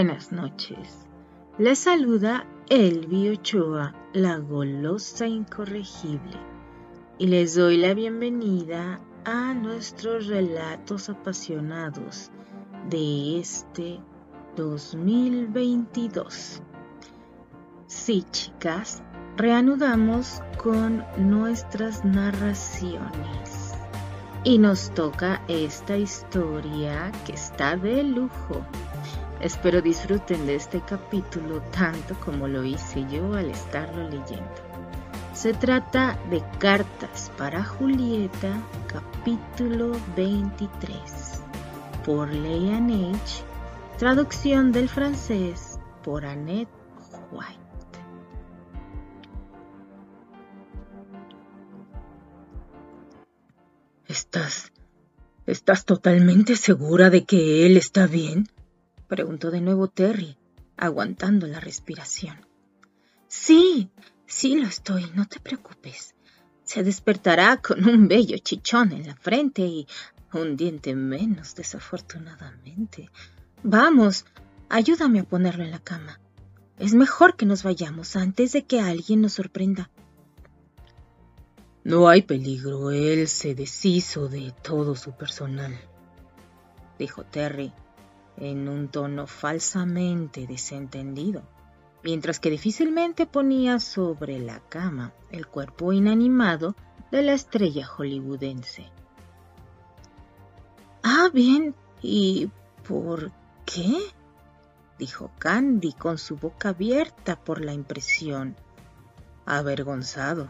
Buenas noches. Les saluda Elvi Ochoa, la golosa incorregible, y les doy la bienvenida a nuestros relatos apasionados de este 2022. Sí, chicas, reanudamos con nuestras narraciones. Y nos toca esta historia que está de lujo. Espero disfruten de este capítulo tanto como lo hice yo al estarlo leyendo. Se trata de Cartas para Julieta, capítulo 23, por Leanne H., traducción del francés por Annette White. ¿Estás... ¿Estás totalmente segura de que él está bien? Preguntó de nuevo Terry, aguantando la respiración. Sí, sí lo estoy, no te preocupes. Se despertará con un bello chichón en la frente y un diente menos, desafortunadamente. Vamos, ayúdame a ponerlo en la cama. Es mejor que nos vayamos antes de que alguien nos sorprenda. No hay peligro, él se deshizo de todo su personal, dijo Terry en un tono falsamente desentendido, mientras que difícilmente ponía sobre la cama el cuerpo inanimado de la estrella hollywoodense. Ah, bien, ¿y por qué? dijo Candy con su boca abierta por la impresión. Avergonzado.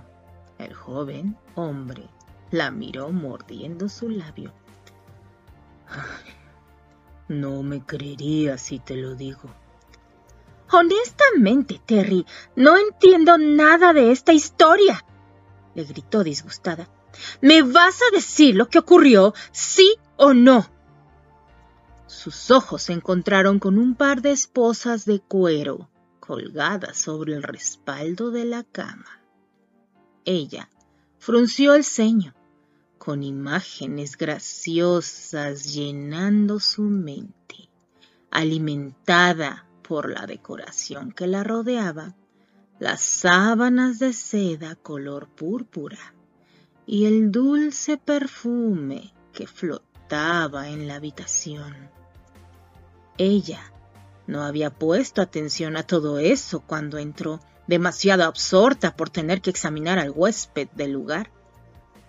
El joven hombre la miró mordiendo su labio. No me creería si te lo digo. Honestamente, Terry, no entiendo nada de esta historia, le gritó disgustada. ¿Me vas a decir lo que ocurrió, sí o no? Sus ojos se encontraron con un par de esposas de cuero colgadas sobre el respaldo de la cama. Ella frunció el ceño, con imágenes graciosas llenando su mente, alimentada por la decoración que la rodeaba, las sábanas de seda color púrpura y el dulce perfume que flotaba en la habitación. Ella no había puesto atención a todo eso cuando entró demasiado absorta por tener que examinar al huésped del lugar.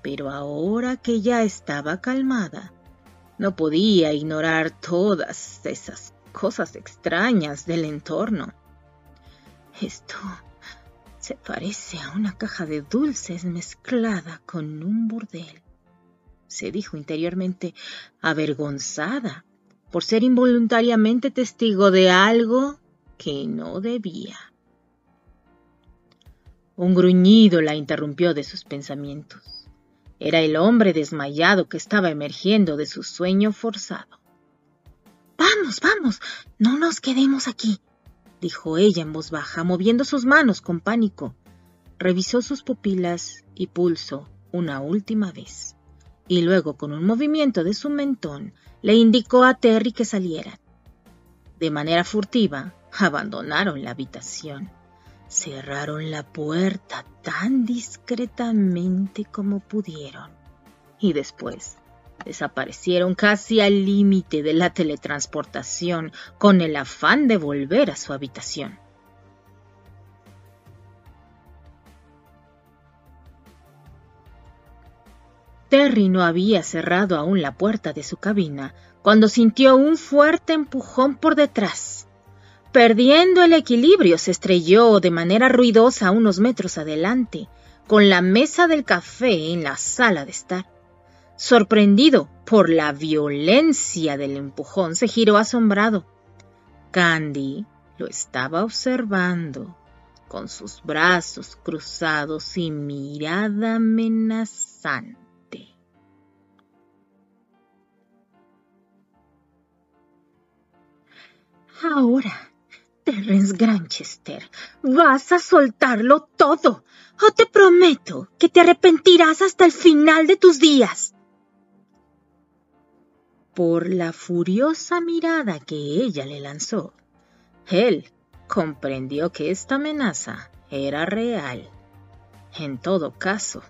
Pero ahora que ya estaba calmada, no podía ignorar todas esas cosas extrañas del entorno. Esto se parece a una caja de dulces mezclada con un burdel, se dijo interiormente, avergonzada por ser involuntariamente testigo de algo que no debía. Un gruñido la interrumpió de sus pensamientos. Era el hombre desmayado que estaba emergiendo de su sueño forzado. Vamos, vamos, no nos quedemos aquí, dijo ella en voz baja, moviendo sus manos con pánico. Revisó sus pupilas y pulso una última vez, y luego con un movimiento de su mentón le indicó a Terry que salieran. De manera furtiva, abandonaron la habitación. Cerraron la puerta tan discretamente como pudieron y después desaparecieron casi al límite de la teletransportación con el afán de volver a su habitación. Terry no había cerrado aún la puerta de su cabina cuando sintió un fuerte empujón por detrás. Perdiendo el equilibrio, se estrelló de manera ruidosa unos metros adelante, con la mesa del café en la sala de estar. Sorprendido por la violencia del empujón, se giró asombrado. Candy lo estaba observando, con sus brazos cruzados y mirada amenazante. Ahora Terence Granchester, vas a soltarlo todo, o te prometo que te arrepentirás hasta el final de tus días. por la furiosa mirada que ella le lanzó, él comprendió que esta amenaza era real. En todo caso,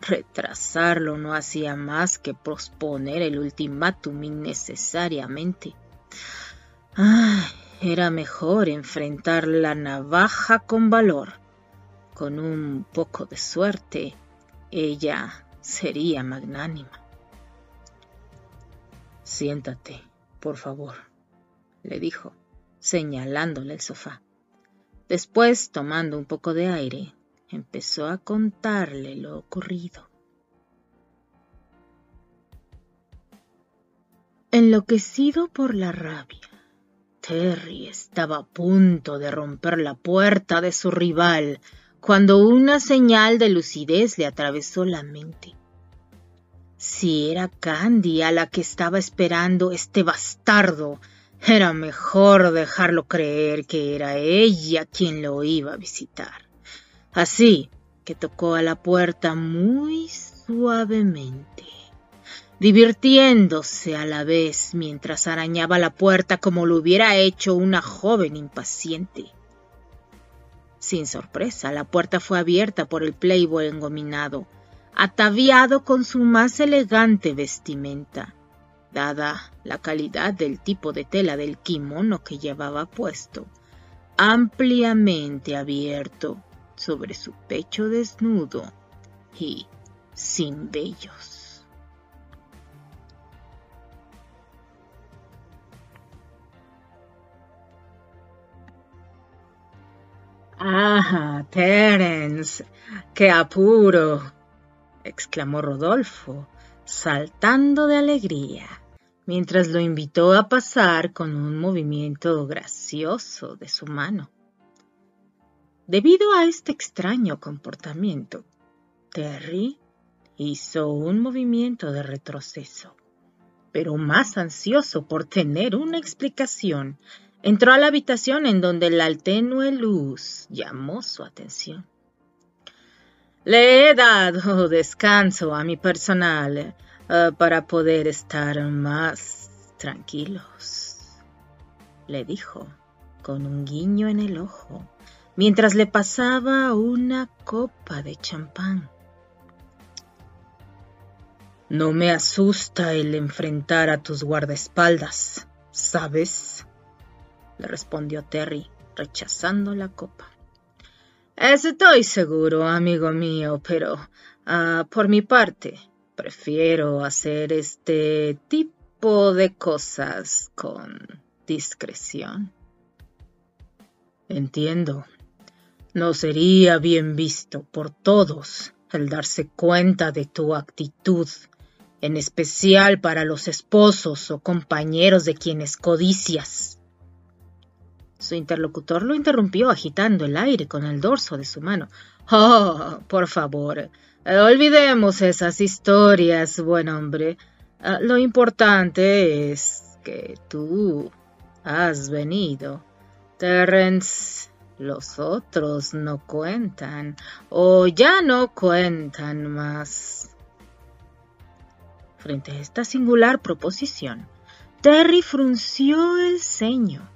retrasarlo no hacía más que posponer el ultimátum innecesariamente. Era mejor enfrentar la navaja con valor. Con un poco de suerte, ella sería magnánima. Siéntate, por favor, le dijo, señalándole el sofá. Después, tomando un poco de aire, empezó a contarle lo ocurrido. Enloquecido por la rabia, Terry estaba a punto de romper la puerta de su rival cuando una señal de lucidez le atravesó la mente. Si era Candy a la que estaba esperando este bastardo, era mejor dejarlo creer que era ella quien lo iba a visitar. Así que tocó a la puerta muy suavemente, divirtiéndose a la vez mientras arañaba la puerta como lo hubiera hecho una joven impaciente. Sin sorpresa, la puerta fue abierta por el playboy engominado, ataviado con su más elegante vestimenta, dada la calidad del tipo de tela del kimono que llevaba puesto, ampliamente abierto sobre su pecho desnudo y sin vellos. Ah, Terence, qué apuro, exclamó Rodolfo, saltando de alegría, mientras lo invitó a pasar con un movimiento gracioso de su mano. Debido a este extraño comportamiento, Terry hizo un movimiento de retroceso, pero más ansioso por tener una explicación, entró a la habitación en donde la tenue luz llamó su atención. Le he dado descanso a mi personal eh, para poder estar más tranquilos, le dijo, con un guiño en el ojo, mientras le pasaba una copa de champán. No me asusta el enfrentar a tus guardaespaldas, ¿sabes? Le respondió Terry, rechazando la copa. Estoy seguro, amigo mío, pero ah, por mi parte prefiero hacer este tipo de cosas con discreción. Entiendo. No sería bien visto por todos el darse cuenta de tu actitud, en especial para los esposos o compañeros de quienes codicias. Su interlocutor lo interrumpió agitando el aire con el dorso de su mano. Oh, por favor, olvidemos esas historias, buen hombre. Ah, lo importante es que tú has venido. Terence, los otros no cuentan, o ya no cuentan más. Frente a esta singular proposición, Terry frunció el ceño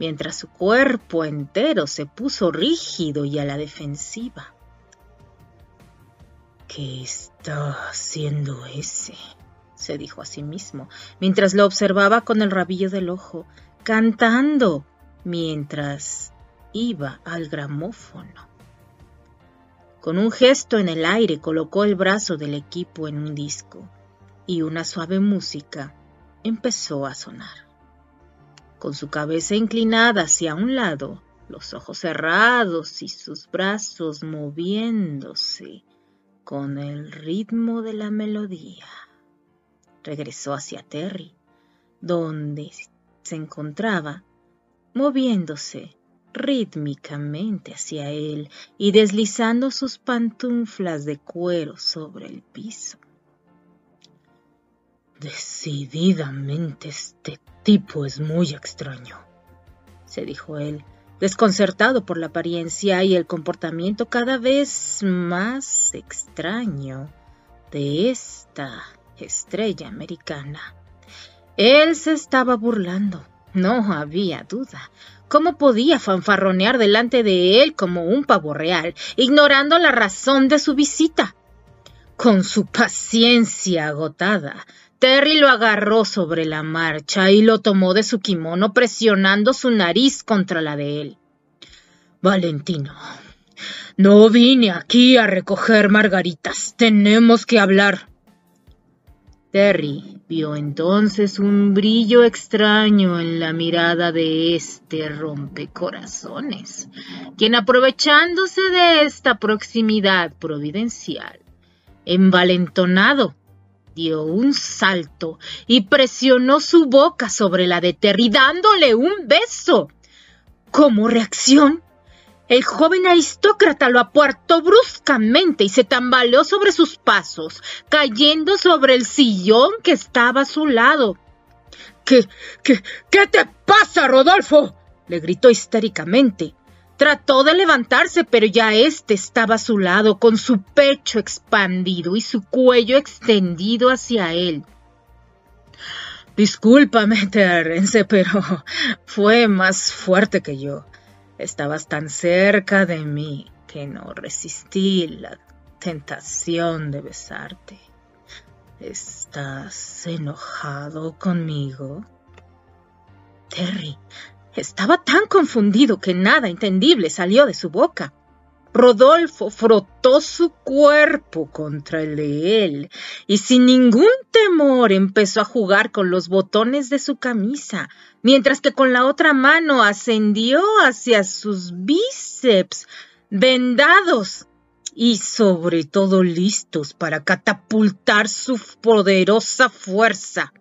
mientras su cuerpo entero se puso rígido y a la defensiva. ¿Qué está haciendo ese? se dijo a sí mismo, mientras lo observaba con el rabillo del ojo, cantando mientras iba al gramófono. Con un gesto en el aire colocó el brazo del equipo en un disco y una suave música empezó a sonar con su cabeza inclinada hacia un lado, los ojos cerrados y sus brazos moviéndose con el ritmo de la melodía. Regresó hacia Terry, donde se encontraba, moviéndose rítmicamente hacia él y deslizando sus pantuflas de cuero sobre el piso. Decididamente este tipo es muy extraño, se dijo él, desconcertado por la apariencia y el comportamiento cada vez más extraño de esta estrella americana. Él se estaba burlando, no había duda. ¿Cómo podía fanfarronear delante de él como un pavo real, ignorando la razón de su visita? Con su paciencia agotada, Terry lo agarró sobre la marcha y lo tomó de su kimono presionando su nariz contra la de él. Valentino, no vine aquí a recoger margaritas. Tenemos que hablar. Terry vio entonces un brillo extraño en la mirada de este rompecorazones, quien aprovechándose de esta proximidad providencial, envalentonado, dio un salto y presionó su boca sobre la de Terry dándole un beso. Como reacción, el joven aristócrata lo apartó bruscamente y se tambaleó sobre sus pasos, cayendo sobre el sillón que estaba a su lado. ¿Qué, qué, qué te pasa, Rodolfo? le gritó histéricamente. Trató de levantarse, pero ya éste estaba a su lado, con su pecho expandido y su cuello extendido hacia él. Discúlpame, Terence, pero fue más fuerte que yo. Estabas tan cerca de mí que no resistí la tentación de besarte. ¿Estás enojado conmigo? Terry estaba tan confundido que nada entendible salió de su boca. Rodolfo frotó su cuerpo contra el de él y sin ningún temor empezó a jugar con los botones de su camisa, mientras que con la otra mano ascendió hacia sus bíceps vendados y sobre todo listos para catapultar su poderosa fuerza.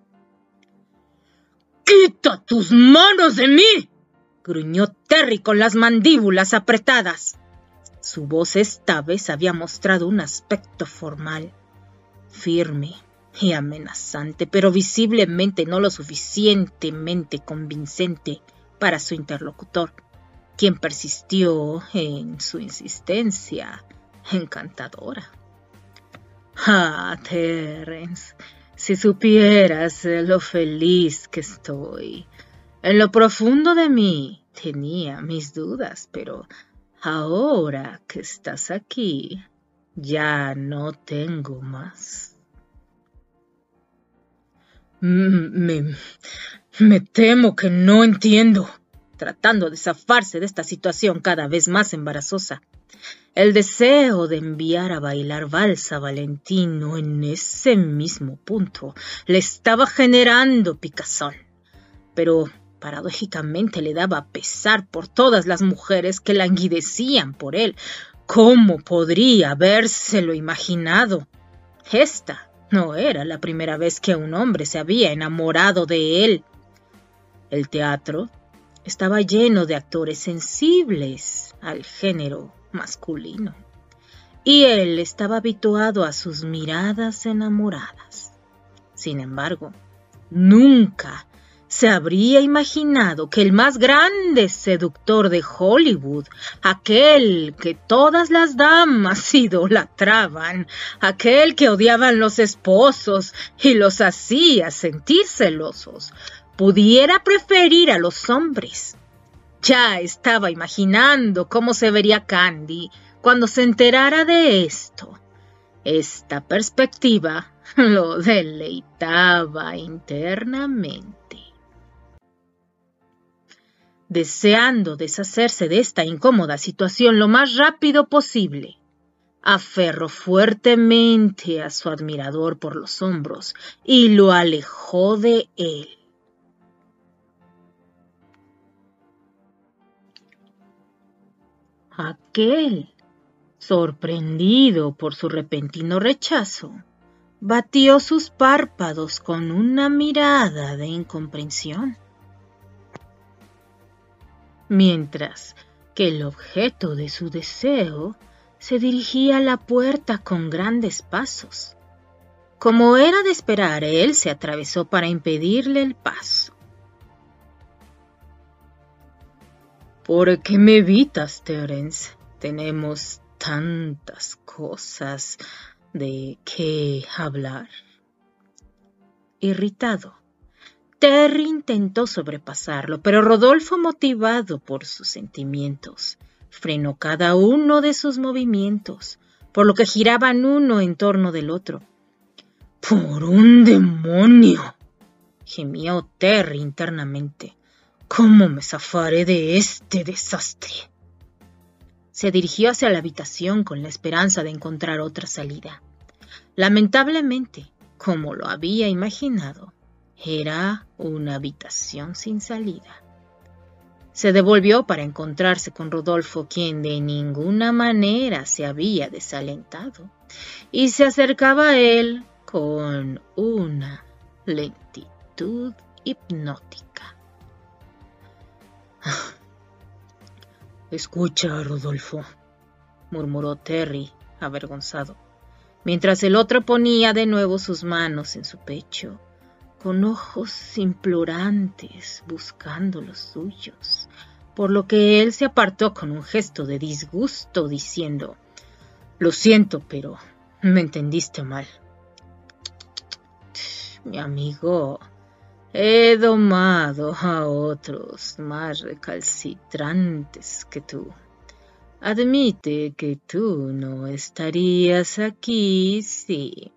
¡Quita tus manos de mí! gruñó Terry con las mandíbulas apretadas. Su voz esta vez había mostrado un aspecto formal, firme y amenazante, pero visiblemente no lo suficientemente convincente para su interlocutor, quien persistió en su insistencia encantadora. Ah, Terence, si supieras lo feliz que estoy. En lo profundo de mí tenía mis dudas, pero Ahora que estás aquí, ya no tengo más. Me, me temo que no entiendo, tratando de zafarse de esta situación cada vez más embarazosa. El deseo de enviar a bailar valsa a Valentino en ese mismo punto le estaba generando picazón. Pero Paradójicamente le daba pesar por todas las mujeres que languidecían por él. ¿Cómo podría habérselo imaginado? Esta no era la primera vez que un hombre se había enamorado de él. El teatro estaba lleno de actores sensibles al género masculino, y él estaba habituado a sus miradas enamoradas. Sin embargo, nunca se habría imaginado que el más grande seductor de Hollywood, aquel que todas las damas idolatraban, aquel que odiaban los esposos y los hacía sentir celosos, pudiera preferir a los hombres. Ya estaba imaginando cómo se vería Candy cuando se enterara de esto. Esta perspectiva lo deleitaba internamente deseando deshacerse de esta incómoda situación lo más rápido posible. Aferró fuertemente a su admirador por los hombros y lo alejó de él. Aquel, sorprendido por su repentino rechazo, batió sus párpados con una mirada de incomprensión mientras que el objeto de su deseo se dirigía a la puerta con grandes pasos. Como era de esperar, él se atravesó para impedirle el paso. ¿Por qué me evitas, Terence? Tenemos tantas cosas de qué hablar. Irritado, Terry intentó sobrepasarlo, pero Rodolfo, motivado por sus sentimientos, frenó cada uno de sus movimientos, por lo que giraban uno en torno del otro. ¡Por un demonio! gemió Terry internamente. ¿Cómo me zafaré de este desastre? Se dirigió hacia la habitación con la esperanza de encontrar otra salida. Lamentablemente, como lo había imaginado, era una habitación sin salida. Se devolvió para encontrarse con Rodolfo, quien de ninguna manera se había desalentado, y se acercaba a él con una lentitud hipnótica. Escucha, Rodolfo, murmuró Terry, avergonzado, mientras el otro ponía de nuevo sus manos en su pecho con ojos implorantes buscando los suyos, por lo que él se apartó con un gesto de disgusto diciendo Lo siento, pero me entendiste mal. Mi amigo, he domado a otros más recalcitrantes que tú. Admite que tú no estarías aquí si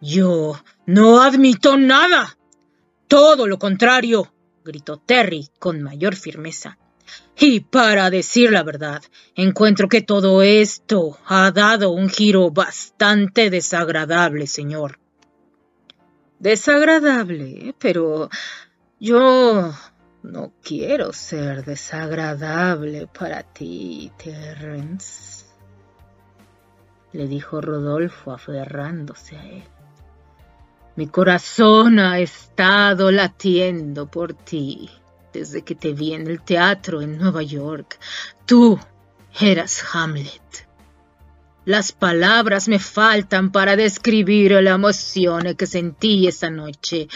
yo no admito nada. Todo lo contrario, gritó Terry con mayor firmeza. Y para decir la verdad, encuentro que todo esto ha dado un giro bastante desagradable, señor. Desagradable, pero yo no quiero ser desagradable para ti, Terrence, le dijo Rodolfo aferrándose a él. Mi corazón ha estado latiendo por ti desde que te vi en el teatro en Nueva York. Tú eras Hamlet. Las palabras me faltan para describir la emoción que sentí esa noche.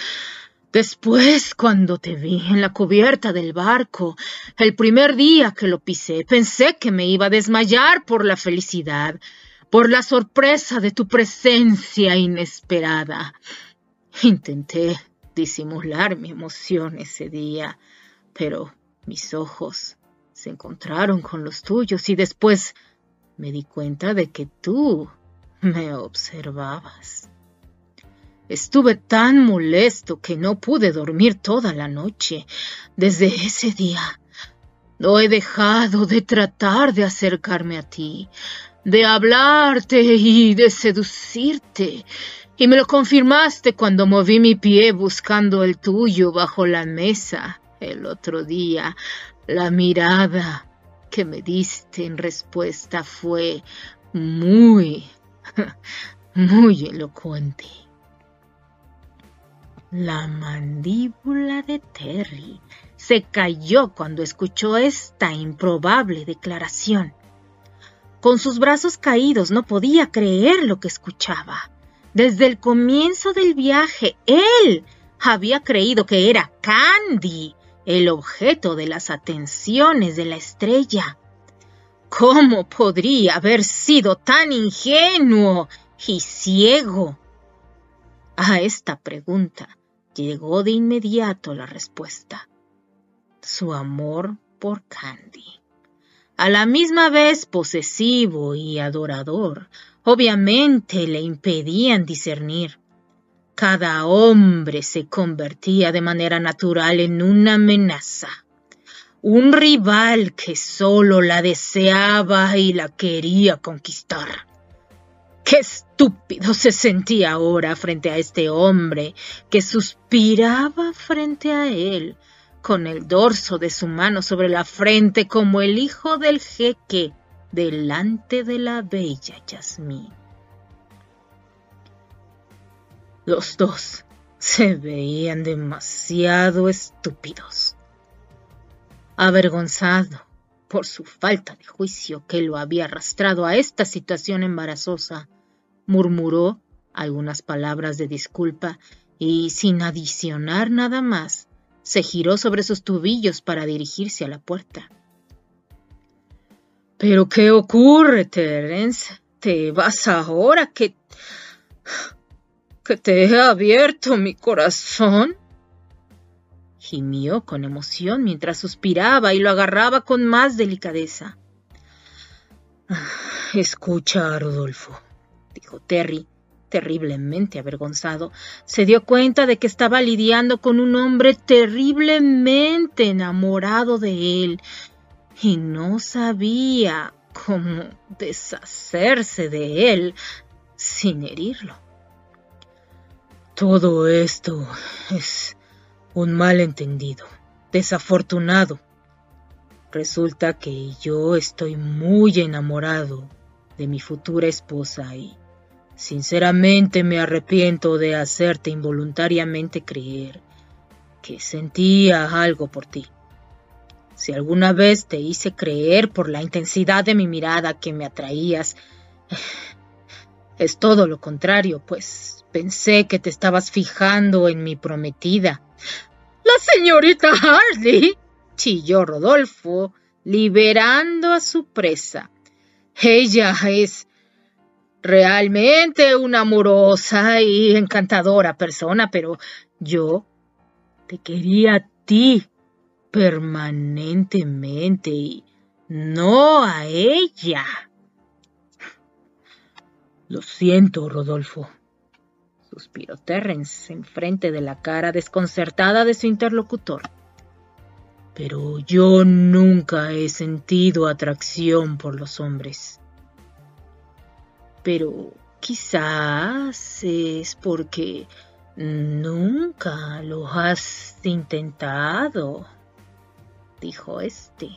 Después, cuando te vi en la cubierta del barco, el primer día que lo pisé, pensé que me iba a desmayar por la felicidad, por la sorpresa de tu presencia inesperada. Intenté disimular mi emoción ese día, pero mis ojos se encontraron con los tuyos y después me di cuenta de que tú me observabas. Estuve tan molesto que no pude dormir toda la noche. Desde ese día no he dejado de tratar de acercarme a ti, de hablarte y de seducirte, y me lo confirmaste cuando moví mi pie buscando el tuyo bajo la mesa el otro día. La mirada que me diste en respuesta fue muy, muy elocuente. La mandíbula de Terry se cayó cuando escuchó esta improbable declaración. Con sus brazos caídos no podía creer lo que escuchaba. Desde el comienzo del viaje, él había creído que era Candy el objeto de las atenciones de la estrella. ¿Cómo podría haber sido tan ingenuo y ciego? A esta pregunta llegó de inmediato la respuesta. Su amor por Candy. A la misma vez posesivo y adorador, obviamente le impedían discernir. Cada hombre se convertía de manera natural en una amenaza, un rival que solo la deseaba y la quería conquistar. Qué estúpido se sentía ahora frente a este hombre que suspiraba frente a él, con el dorso de su mano sobre la frente como el hijo del jeque delante de la bella Yasmín. Los dos se veían demasiado estúpidos. Avergonzado por su falta de juicio que lo había arrastrado a esta situación embarazosa, murmuró algunas palabras de disculpa y, sin adicionar nada más, se giró sobre sus tubillos para dirigirse a la puerta. ¿Pero qué ocurre, Terence? ¿Te vas ahora que... que te he abierto mi corazón? gimió con emoción mientras suspiraba y lo agarraba con más delicadeza. Ah, escucha, Rodolfo, dijo Terry, terriblemente avergonzado. Se dio cuenta de que estaba lidiando con un hombre terriblemente enamorado de él y no sabía cómo deshacerse de él sin herirlo. Todo esto es un malentendido, desafortunado. Resulta que yo estoy muy enamorado de mi futura esposa y sinceramente me arrepiento de hacerte involuntariamente creer que sentía algo por ti. Si alguna vez te hice creer por la intensidad de mi mirada que me atraías, es todo lo contrario, pues Pensé que te estabas fijando en mi prometida. La señorita Harley, chilló Rodolfo, liberando a su presa. Ella es realmente una amorosa y encantadora persona, pero yo te quería a ti permanentemente y no a ella. Lo siento, Rodolfo suspiró Terrence enfrente de la cara desconcertada de su interlocutor. Pero yo nunca he sentido atracción por los hombres. Pero quizás es porque nunca lo has intentado, dijo este,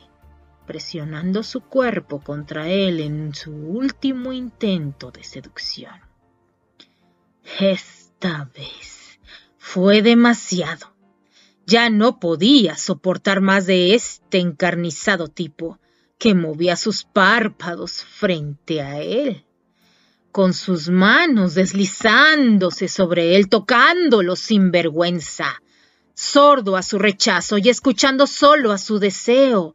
presionando su cuerpo contra él en su último intento de seducción. Esta vez fue demasiado. Ya no podía soportar más de este encarnizado tipo que movía sus párpados frente a él, con sus manos deslizándose sobre él, tocándolo sin vergüenza, sordo a su rechazo y escuchando solo a su deseo.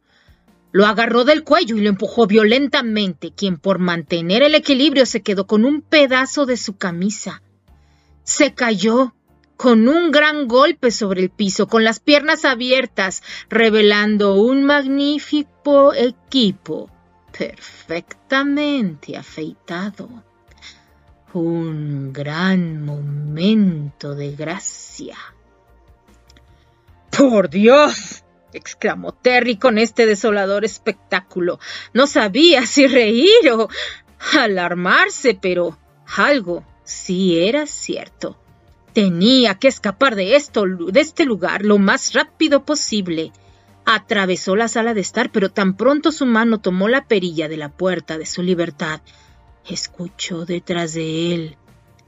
Lo agarró del cuello y lo empujó violentamente, quien por mantener el equilibrio se quedó con un pedazo de su camisa se cayó con un gran golpe sobre el piso, con las piernas abiertas, revelando un magnífico equipo perfectamente afeitado. Un gran momento de gracia. ¡Por Dios! Exclamó Terry con este desolador espectáculo. No sabía si reír o alarmarse, pero algo Sí, era cierto. Tenía que escapar de esto, de este lugar, lo más rápido posible. Atravesó la sala de estar, pero tan pronto su mano tomó la perilla de la puerta de su libertad, escuchó detrás de él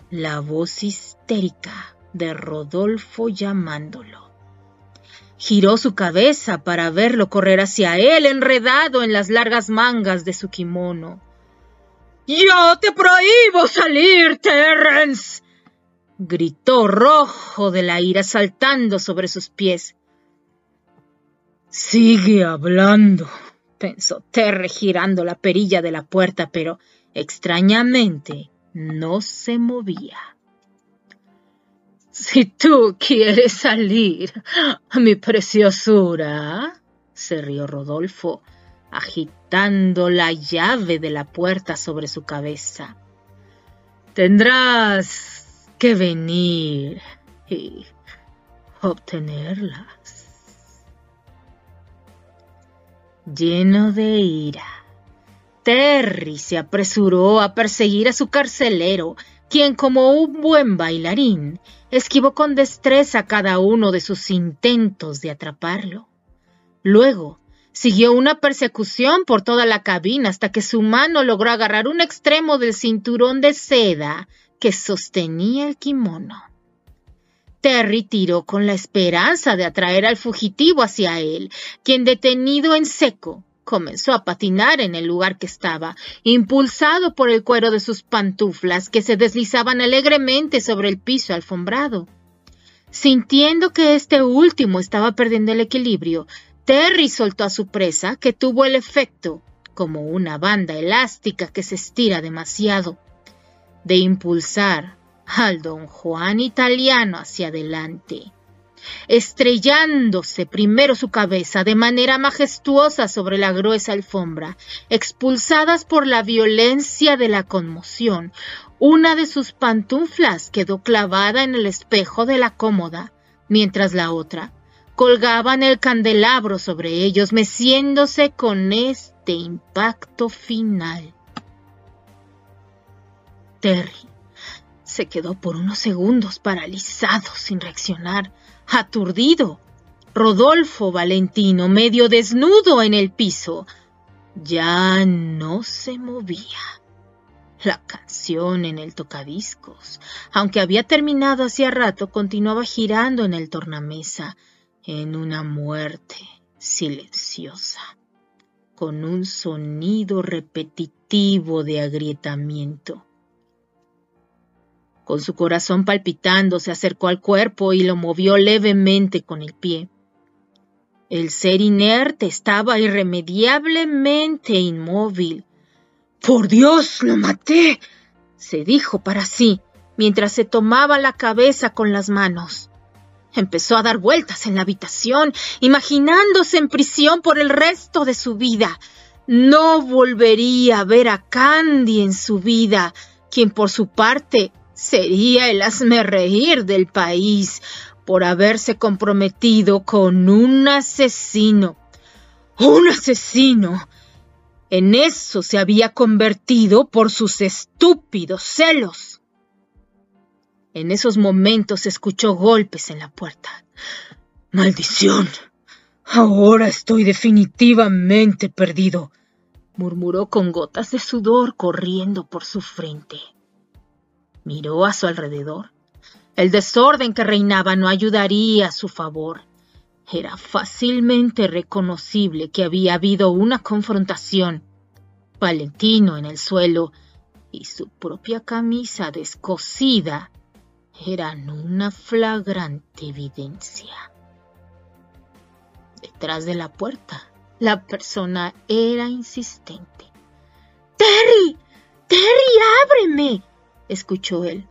la voz histérica de Rodolfo llamándolo. Giró su cabeza para verlo correr hacia él, enredado en las largas mangas de su kimono. Yo te prohíbo salir, Terrence. gritó rojo de la ira saltando sobre sus pies. Sigue hablando, pensó Terry girando la perilla de la puerta, pero extrañamente no se movía. Si tú quieres salir, mi preciosura, se rió Rodolfo, agitando la llave de la puerta sobre su cabeza. Tendrás que venir y obtenerlas. Lleno de ira, Terry se apresuró a perseguir a su carcelero, quien como un buen bailarín esquivó con destreza cada uno de sus intentos de atraparlo. Luego Siguió una persecución por toda la cabina hasta que su mano logró agarrar un extremo del cinturón de seda que sostenía el kimono. Terry tiró con la esperanza de atraer al fugitivo hacia él, quien detenido en seco comenzó a patinar en el lugar que estaba, impulsado por el cuero de sus pantuflas que se deslizaban alegremente sobre el piso alfombrado. Sintiendo que este último estaba perdiendo el equilibrio, Terry soltó a su presa, que tuvo el efecto, como una banda elástica que se estira demasiado, de impulsar al don Juan italiano hacia adelante. Estrellándose primero su cabeza de manera majestuosa sobre la gruesa alfombra, expulsadas por la violencia de la conmoción, una de sus pantuflas quedó clavada en el espejo de la cómoda, mientras la otra colgaba en el candelabro sobre ellos, meciéndose con este impacto final. Terry se quedó por unos segundos paralizado, sin reaccionar, aturdido. Rodolfo Valentino, medio desnudo en el piso, ya no se movía. La canción en el tocadiscos, aunque había terminado hacía rato, continuaba girando en el tornamesa, en una muerte silenciosa, con un sonido repetitivo de agrietamiento. Con su corazón palpitando, se acercó al cuerpo y lo movió levemente con el pie. El ser inerte estaba irremediablemente inmóvil. Por Dios, lo maté, se dijo para sí, mientras se tomaba la cabeza con las manos. Empezó a dar vueltas en la habitación, imaginándose en prisión por el resto de su vida. No volvería a ver a Candy en su vida, quien por su parte sería el reír del país por haberse comprometido con un asesino. Un asesino. En eso se había convertido por sus estúpidos celos. En esos momentos escuchó golpes en la puerta. Maldición. Ahora estoy definitivamente perdido, murmuró con gotas de sudor corriendo por su frente. Miró a su alrededor. El desorden que reinaba no ayudaría a su favor. Era fácilmente reconocible que había habido una confrontación. Valentino en el suelo y su propia camisa descosida eran una flagrante evidencia. Detrás de la puerta, la persona era insistente. Terry, Terry, ábreme escuchó él.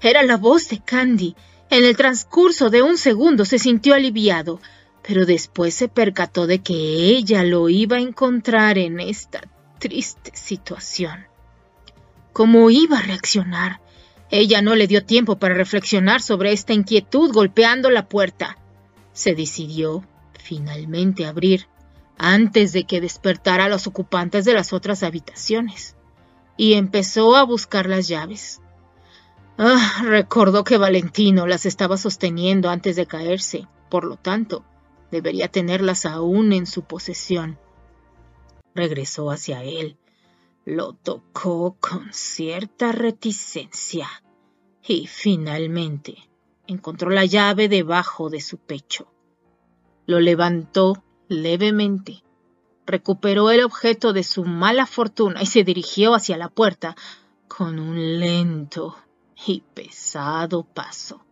Era la voz de Candy. En el transcurso de un segundo se sintió aliviado, pero después se percató de que ella lo iba a encontrar en esta triste situación. ¿Cómo iba a reaccionar? Ella no le dio tiempo para reflexionar sobre esta inquietud golpeando la puerta. Se decidió, finalmente, abrir, antes de que despertara a los ocupantes de las otras habitaciones, y empezó a buscar las llaves. Ah, recordó que Valentino las estaba sosteniendo antes de caerse, por lo tanto, debería tenerlas aún en su posesión. Regresó hacia él, lo tocó con cierta reticencia y finalmente encontró la llave debajo de su pecho. Lo levantó levemente, recuperó el objeto de su mala fortuna y se dirigió hacia la puerta con un lento y pesado paso,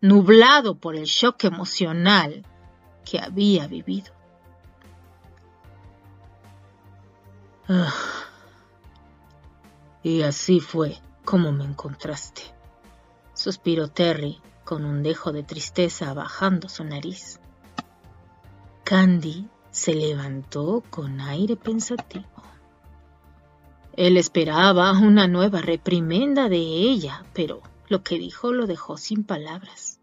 nublado por el shock emocional que había vivido. Ah, y así fue como me encontraste, suspiró Terry con un dejo de tristeza bajando su nariz. Candy se levantó con aire pensativo. Él esperaba una nueva reprimenda de ella, pero lo que dijo lo dejó sin palabras.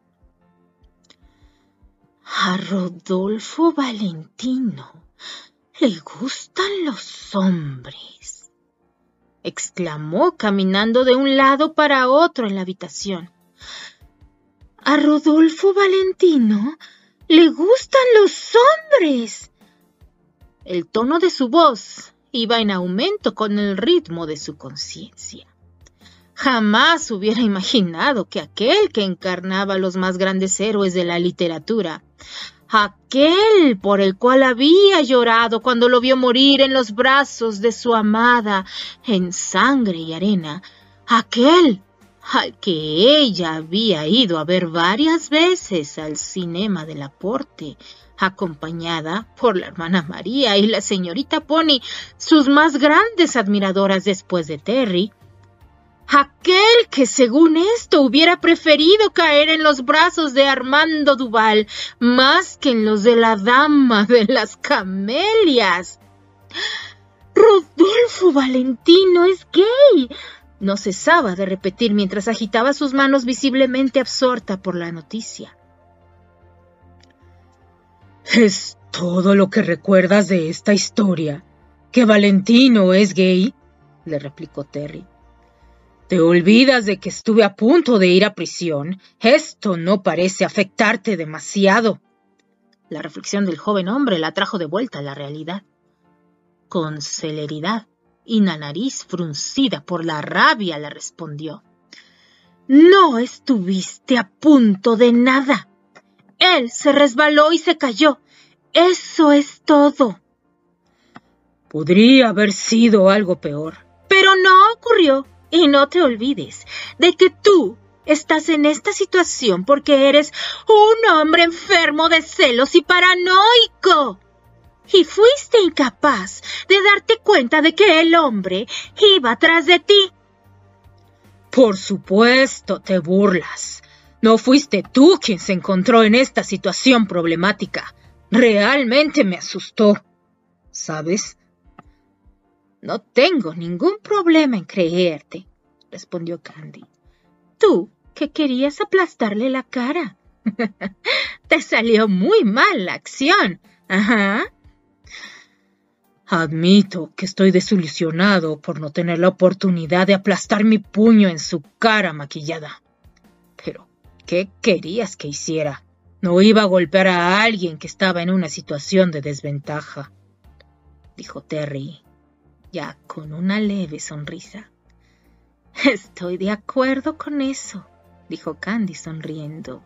A Rodolfo Valentino le gustan los hombres, exclamó caminando de un lado para otro en la habitación. A Rodolfo Valentino le gustan los hombres. El tono de su voz iba en aumento con el ritmo de su conciencia. Jamás hubiera imaginado que aquel que encarnaba los más grandes héroes de la literatura, aquel por el cual había llorado cuando lo vio morir en los brazos de su amada en sangre y arena, aquel al que ella había ido a ver varias veces al cinema del aporte, acompañada por la hermana María y la señorita Pony, sus más grandes admiradoras después de Terry. aquel que según esto hubiera preferido caer en los brazos de Armando Duval más que en los de la dama de las camelias. Rodolfo Valentino es gay. No cesaba de repetir mientras agitaba sus manos visiblemente absorta por la noticia. ¿Es todo lo que recuerdas de esta historia? ¿Que Valentino es gay? le replicó Terry. Te olvidas de que estuve a punto de ir a prisión. Esto no parece afectarte demasiado. La reflexión del joven hombre la trajo de vuelta a la realidad. Con celeridad y la nariz fruncida por la rabia le respondió. No estuviste a punto de nada. Él se resbaló y se cayó. Eso es todo. Podría haber sido algo peor. Pero no ocurrió. Y no te olvides de que tú estás en esta situación porque eres un hombre enfermo de celos y paranoico. Y fuiste incapaz de darte cuenta de que el hombre iba atrás de ti. Por supuesto, te burlas. No fuiste tú quien se encontró en esta situación problemática. Realmente me asustó. ¿Sabes? No tengo ningún problema en creerte, respondió Candy. Tú que querías aplastarle la cara. Te salió muy mal la acción. Ajá. Admito que estoy desilusionado por no tener la oportunidad de aplastar mi puño en su cara maquillada. Pero, ¿qué querías que hiciera? No iba a golpear a alguien que estaba en una situación de desventaja, dijo Terry ya con una leve sonrisa. Estoy de acuerdo con eso, dijo Candy sonriendo.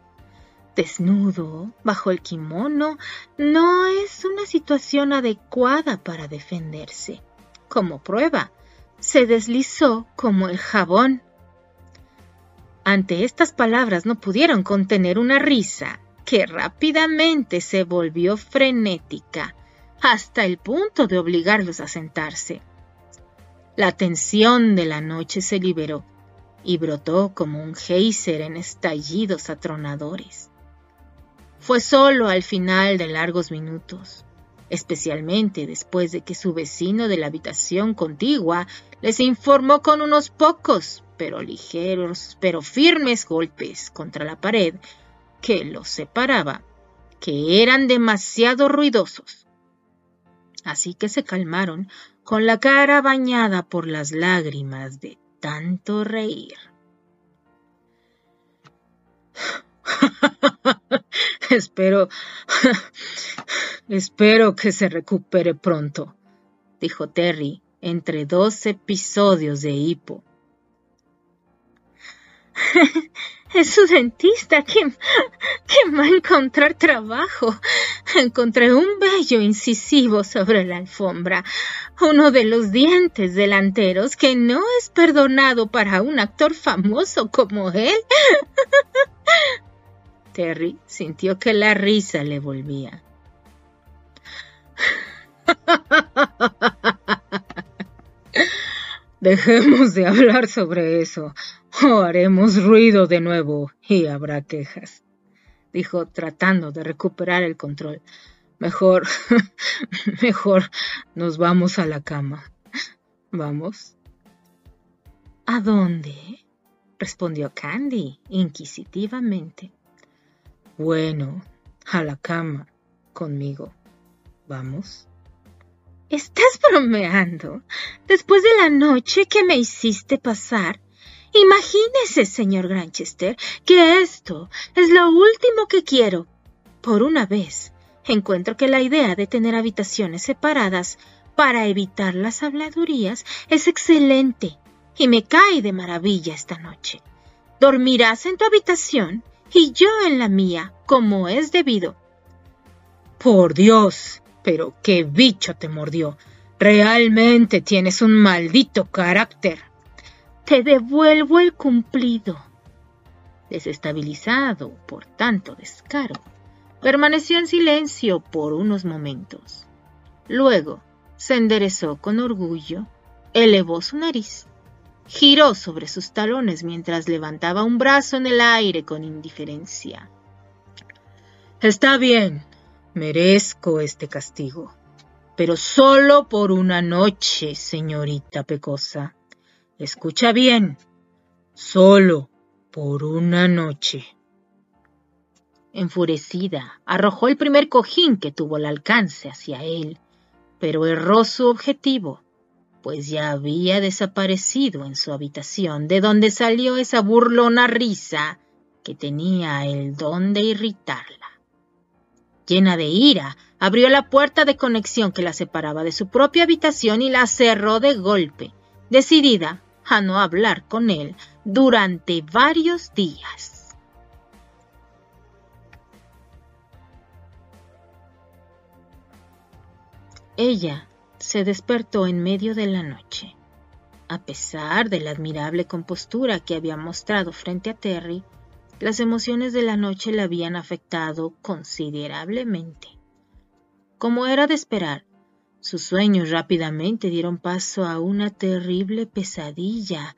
Desnudo, bajo el kimono, no es una situación adecuada para defenderse. Como prueba, se deslizó como el jabón. Ante estas palabras no pudieron contener una risa que rápidamente se volvió frenética hasta el punto de obligarlos a sentarse. La tensión de la noche se liberó y brotó como un geyser en estallidos atronadores. Fue solo al final de largos minutos, especialmente después de que su vecino de la habitación contigua les informó con unos pocos, pero ligeros, pero firmes golpes contra la pared que los separaba, que eran demasiado ruidosos. Así que se calmaron con la cara bañada por las lágrimas de tanto reír. espero, espero que se recupere pronto, dijo Terry entre dos episodios de hipo. Es su dentista quien, va a encontrar trabajo. Encontré un bello incisivo sobre la alfombra, uno de los dientes delanteros que no es perdonado para un actor famoso como él. Terry sintió que la risa le volvía. Dejemos de hablar sobre eso, o haremos ruido de nuevo y habrá quejas, dijo tratando de recuperar el control. Mejor, mejor nos vamos a la cama. ¿Vamos? ¿A dónde? respondió Candy inquisitivamente. Bueno, a la cama, conmigo. ¿Vamos? ¿Estás bromeando? Después de la noche que me hiciste pasar. Imagínese, señor Granchester, que esto es lo último que quiero. Por una vez, encuentro que la idea de tener habitaciones separadas para evitar las habladurías es excelente y me cae de maravilla esta noche. Dormirás en tu habitación y yo en la mía, como es debido. Por Dios, pero qué bicho te mordió. Realmente tienes un maldito carácter. Te devuelvo el cumplido. Desestabilizado por tanto descaro, permaneció en silencio por unos momentos. Luego se enderezó con orgullo, elevó su nariz giró sobre sus talones mientras levantaba un brazo en el aire con indiferencia. Está bien, merezco este castigo, pero solo por una noche, señorita Pecosa. Escucha bien, solo por una noche. Enfurecida, arrojó el primer cojín que tuvo al alcance hacia él, pero erró su objetivo pues ya había desaparecido en su habitación, de donde salió esa burlona risa que tenía el don de irritarla. Llena de ira, abrió la puerta de conexión que la separaba de su propia habitación y la cerró de golpe, decidida a no hablar con él durante varios días. Ella se despertó en medio de la noche. A pesar de la admirable compostura que había mostrado frente a Terry, las emociones de la noche le habían afectado considerablemente. Como era de esperar, sus sueños rápidamente dieron paso a una terrible pesadilla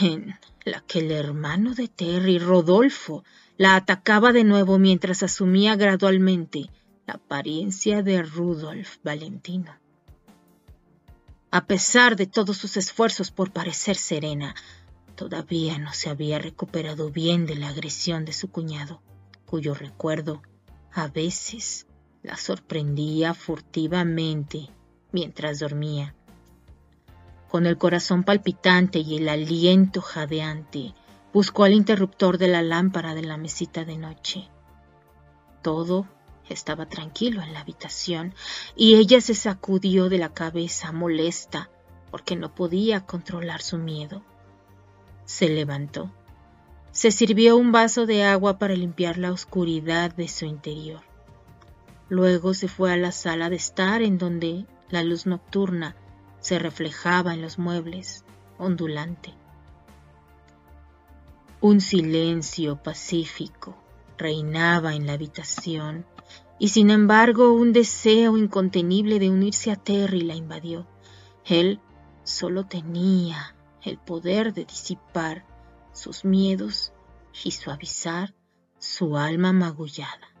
en la que el hermano de Terry, Rodolfo, la atacaba de nuevo mientras asumía gradualmente la apariencia de Rudolf Valentino. A pesar de todos sus esfuerzos por parecer serena, todavía no se había recuperado bien de la agresión de su cuñado, cuyo recuerdo a veces la sorprendía furtivamente mientras dormía. Con el corazón palpitante y el aliento jadeante, buscó el interruptor de la lámpara de la mesita de noche. Todo estaba tranquilo en la habitación y ella se sacudió de la cabeza molesta porque no podía controlar su miedo. Se levantó. Se sirvió un vaso de agua para limpiar la oscuridad de su interior. Luego se fue a la sala de estar en donde la luz nocturna se reflejaba en los muebles, ondulante. Un silencio pacífico reinaba en la habitación y sin embargo un deseo incontenible de unirse a Terry la invadió. Él solo tenía el poder de disipar sus miedos y suavizar su alma magullada.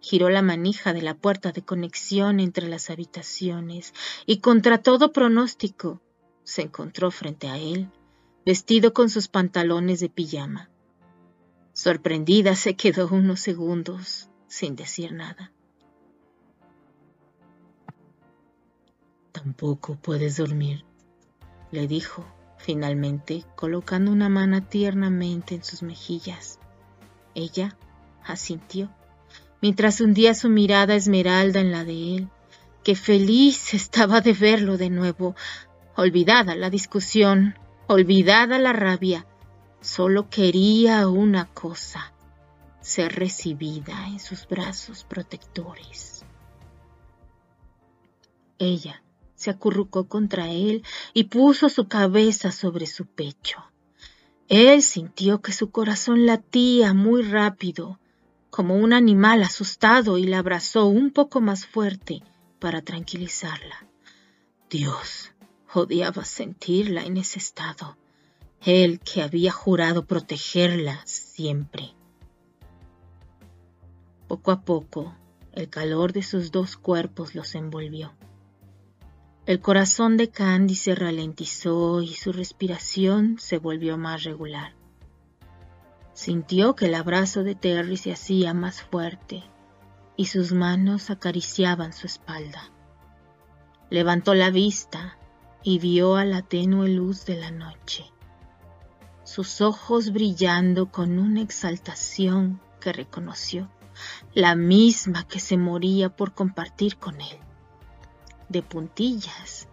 Giró la manija de la puerta de conexión entre las habitaciones y contra todo pronóstico se encontró frente a él, vestido con sus pantalones de pijama. Sorprendida se quedó unos segundos sin decir nada. Tampoco puedes dormir, le dijo, finalmente, colocando una mano tiernamente en sus mejillas. Ella asintió, mientras hundía su mirada esmeralda en la de él, que feliz estaba de verlo de nuevo, olvidada la discusión, olvidada la rabia, solo quería una cosa, ser recibida en sus brazos protectores. Ella se acurrucó contra él y puso su cabeza sobre su pecho. Él sintió que su corazón latía muy rápido, como un animal asustado, y la abrazó un poco más fuerte para tranquilizarla. Dios, odiaba sentirla en ese estado, él que había jurado protegerla siempre. Poco a poco, el calor de sus dos cuerpos los envolvió. El corazón de Candy se ralentizó y su respiración se volvió más regular. Sintió que el abrazo de Terry se hacía más fuerte y sus manos acariciaban su espalda. Levantó la vista y vio a la tenue luz de la noche, sus ojos brillando con una exaltación que reconoció la misma que se moría por compartir con él. De puntillas,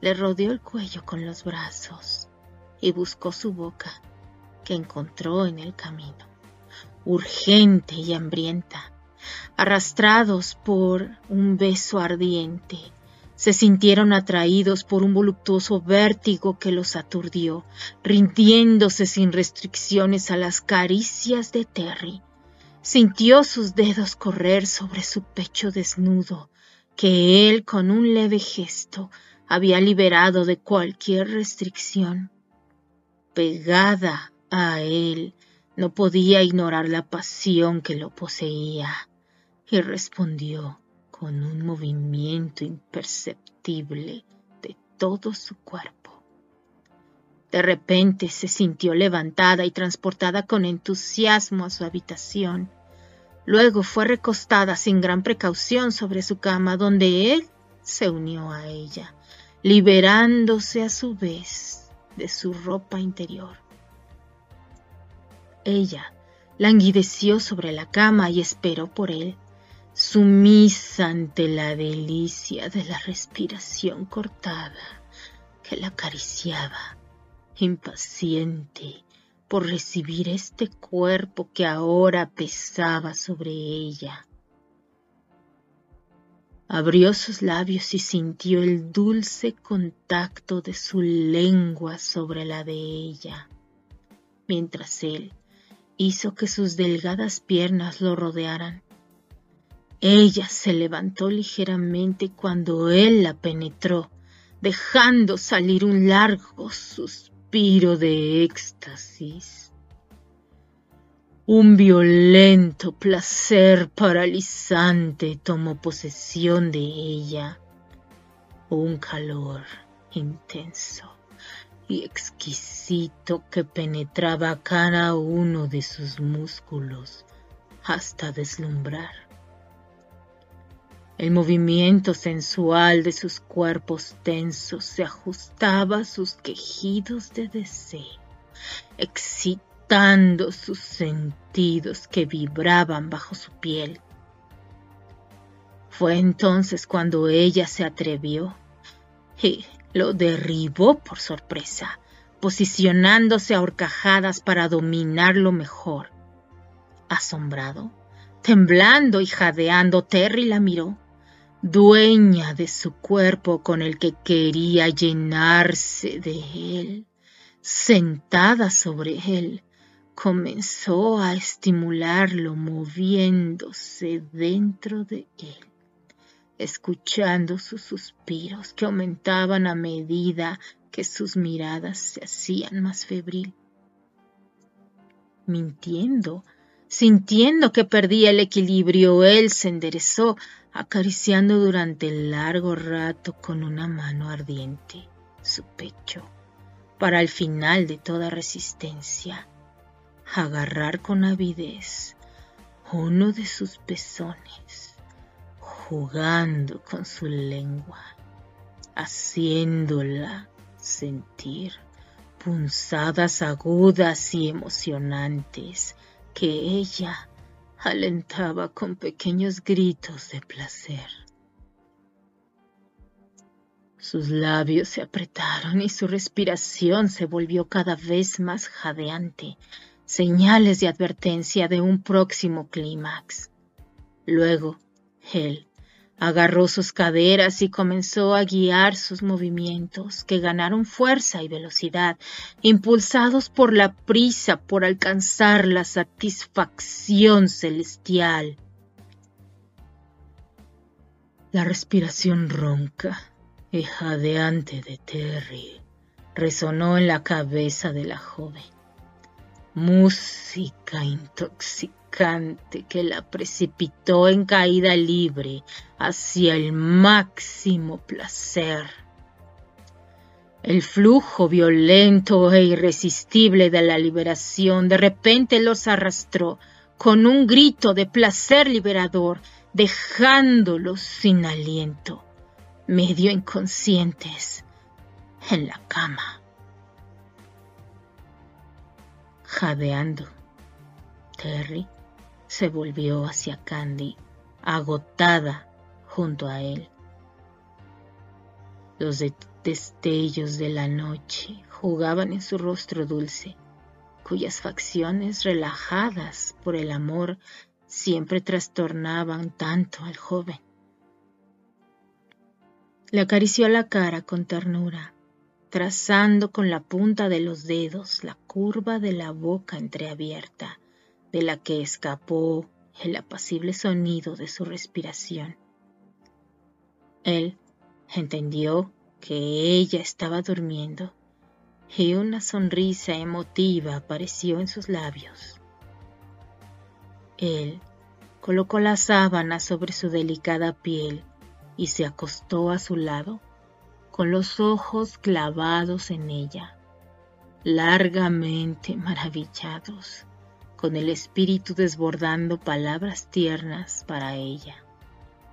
le rodeó el cuello con los brazos y buscó su boca, que encontró en el camino, urgente y hambrienta, arrastrados por un beso ardiente. Se sintieron atraídos por un voluptuoso vértigo que los aturdió, rindiéndose sin restricciones a las caricias de Terry, Sintió sus dedos correr sobre su pecho desnudo, que él con un leve gesto había liberado de cualquier restricción. Pegada a él, no podía ignorar la pasión que lo poseía y respondió con un movimiento imperceptible de todo su cuerpo. De repente se sintió levantada y transportada con entusiasmo a su habitación. Luego fue recostada sin gran precaución sobre su cama, donde él se unió a ella, liberándose a su vez de su ropa interior. Ella languideció sobre la cama y esperó por él sumisa ante la delicia de la respiración cortada que la acariciaba, impaciente por recibir este cuerpo que ahora pesaba sobre ella. Abrió sus labios y sintió el dulce contacto de su lengua sobre la de ella, mientras él hizo que sus delgadas piernas lo rodearan ella se levantó ligeramente cuando él la penetró, dejando salir un largo suspiro de éxtasis. Un violento placer paralizante tomó posesión de ella, un calor intenso y exquisito que penetraba cada uno de sus músculos hasta deslumbrar. El movimiento sensual de sus cuerpos tensos se ajustaba a sus quejidos de deseo, excitando sus sentidos que vibraban bajo su piel. Fue entonces cuando ella se atrevió y lo derribó por sorpresa, posicionándose a horcajadas para dominarlo mejor. Asombrado, temblando y jadeando, Terry la miró dueña de su cuerpo con el que quería llenarse de él, sentada sobre él, comenzó a estimularlo moviéndose dentro de él, escuchando sus suspiros que aumentaban a medida que sus miradas se hacían más febril. Mintiendo, sintiendo que perdía el equilibrio, él se enderezó acariciando durante largo rato con una mano ardiente su pecho, para al final de toda resistencia agarrar con avidez uno de sus pezones, jugando con su lengua, haciéndola sentir punzadas agudas y emocionantes que ella alentaba con pequeños gritos de placer. Sus labios se apretaron y su respiración se volvió cada vez más jadeante, señales de advertencia de un próximo clímax. Luego, él Agarró sus caderas y comenzó a guiar sus movimientos, que ganaron fuerza y velocidad, impulsados por la prisa por alcanzar la satisfacción celestial. La respiración ronca y jadeante de Terry resonó en la cabeza de la joven. Música intoxicante que la precipitó en caída libre hacia el máximo placer. El flujo violento e irresistible de la liberación de repente los arrastró con un grito de placer liberador, dejándolos sin aliento, medio inconscientes, en la cama. Jadeando, Terry se volvió hacia Candy, agotada junto a él. Los destellos de la noche jugaban en su rostro dulce, cuyas facciones relajadas por el amor siempre trastornaban tanto al joven. Le acarició la cara con ternura, trazando con la punta de los dedos la curva de la boca entreabierta de la que escapó el apacible sonido de su respiración. Él entendió que ella estaba durmiendo y una sonrisa emotiva apareció en sus labios. Él colocó la sábana sobre su delicada piel y se acostó a su lado, con los ojos clavados en ella, largamente maravillados, con el espíritu desbordando palabras tiernas para ella,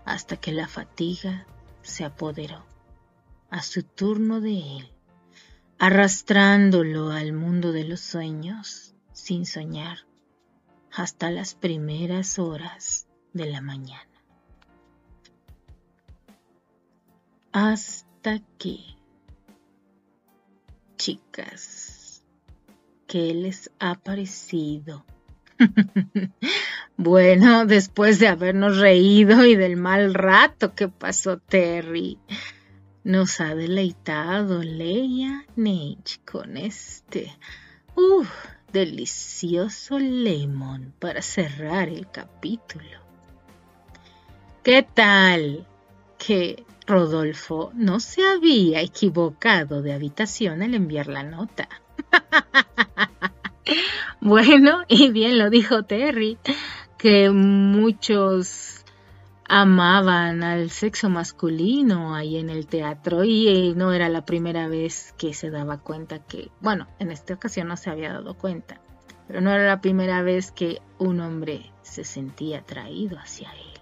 hasta que la fatiga se apoderó a su turno de él, arrastrándolo al mundo de los sueños sin soñar hasta las primeras horas de la mañana. Aquí, chicas, ¿qué les ha parecido? bueno, después de habernos reído y del mal rato que pasó Terry, nos ha deleitado Leia Nage con este uh, delicioso lemon para cerrar el capítulo. ¿Qué tal? Que Rodolfo no se había equivocado de habitación al enviar la nota. bueno, y bien lo dijo Terry, que muchos amaban al sexo masculino ahí en el teatro y eh, no era la primera vez que se daba cuenta que, bueno, en esta ocasión no se había dado cuenta, pero no era la primera vez que un hombre se sentía atraído hacia él.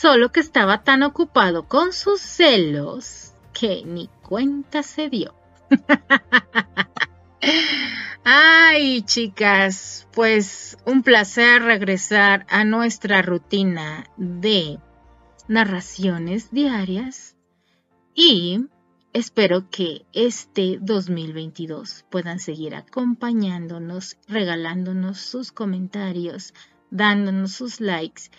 Solo que estaba tan ocupado con sus celos que ni cuenta se dio. Ay, chicas, pues un placer regresar a nuestra rutina de narraciones diarias y espero que este 2022 puedan seguir acompañándonos, regalándonos sus comentarios, dándonos sus likes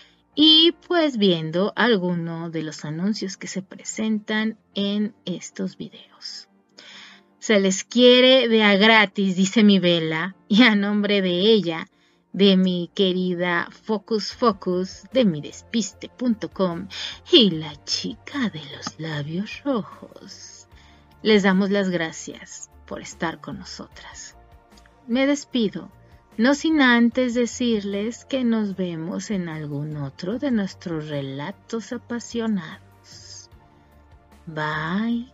y pues viendo alguno de los anuncios que se presentan en estos videos. Se les quiere de a gratis, dice mi vela, y a nombre de ella, de mi querida Focus Focus, de mi despiste.com y la chica de los labios rojos. Les damos las gracias por estar con nosotras. Me despido, no sin antes decirles que nos vemos en algún otro de nuestros relatos apasionados. Bye.